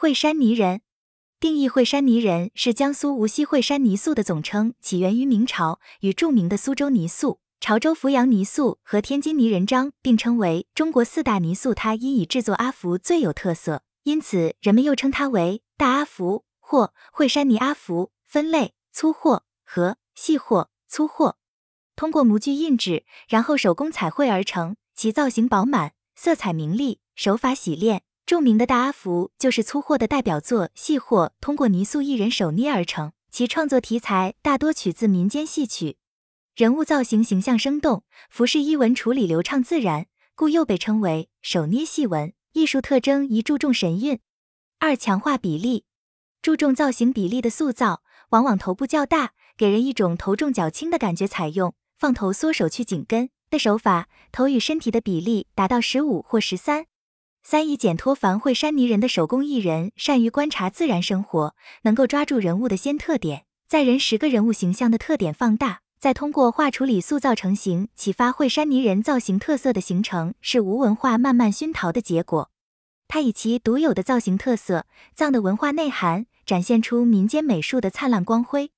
惠山泥人，定义惠山泥人是江苏无锡惠山泥塑的总称，起源于明朝，与著名的苏州泥塑、潮州扶阳泥塑和天津泥人张并称为中国四大泥塑。它因以制作阿福最有特色，因此人们又称它为大阿福或惠山泥阿福。分类：粗货和细货。粗货通过模具印制，然后手工彩绘而成，其造型饱满，色彩明丽，手法洗练。著名的大阿福就是粗货的代表作，细货通过泥塑艺人手捏而成，其创作题材大多取自民间戏曲，人物造型形象生动，服饰衣纹处理流畅自然，故又被称为手捏细纹。艺术特征一注重神韵，二强化比例，注重造型比例的塑造，往往头部较大，给人一种头重脚轻的感觉。采用放头缩手去紧跟的手法，头与身体的比例达到十五或十三。三以简脱繁会山泥人的手工艺人善于观察自然生活，能够抓住人物的先特点，在人十个人物形象的特点放大，再通过画处理塑造成型，启发会山泥人造型特色的形成，是吴文化慢慢熏陶的结果。它以其独有的造型特色、藏的文化内涵，展现出民间美术的灿烂光辉。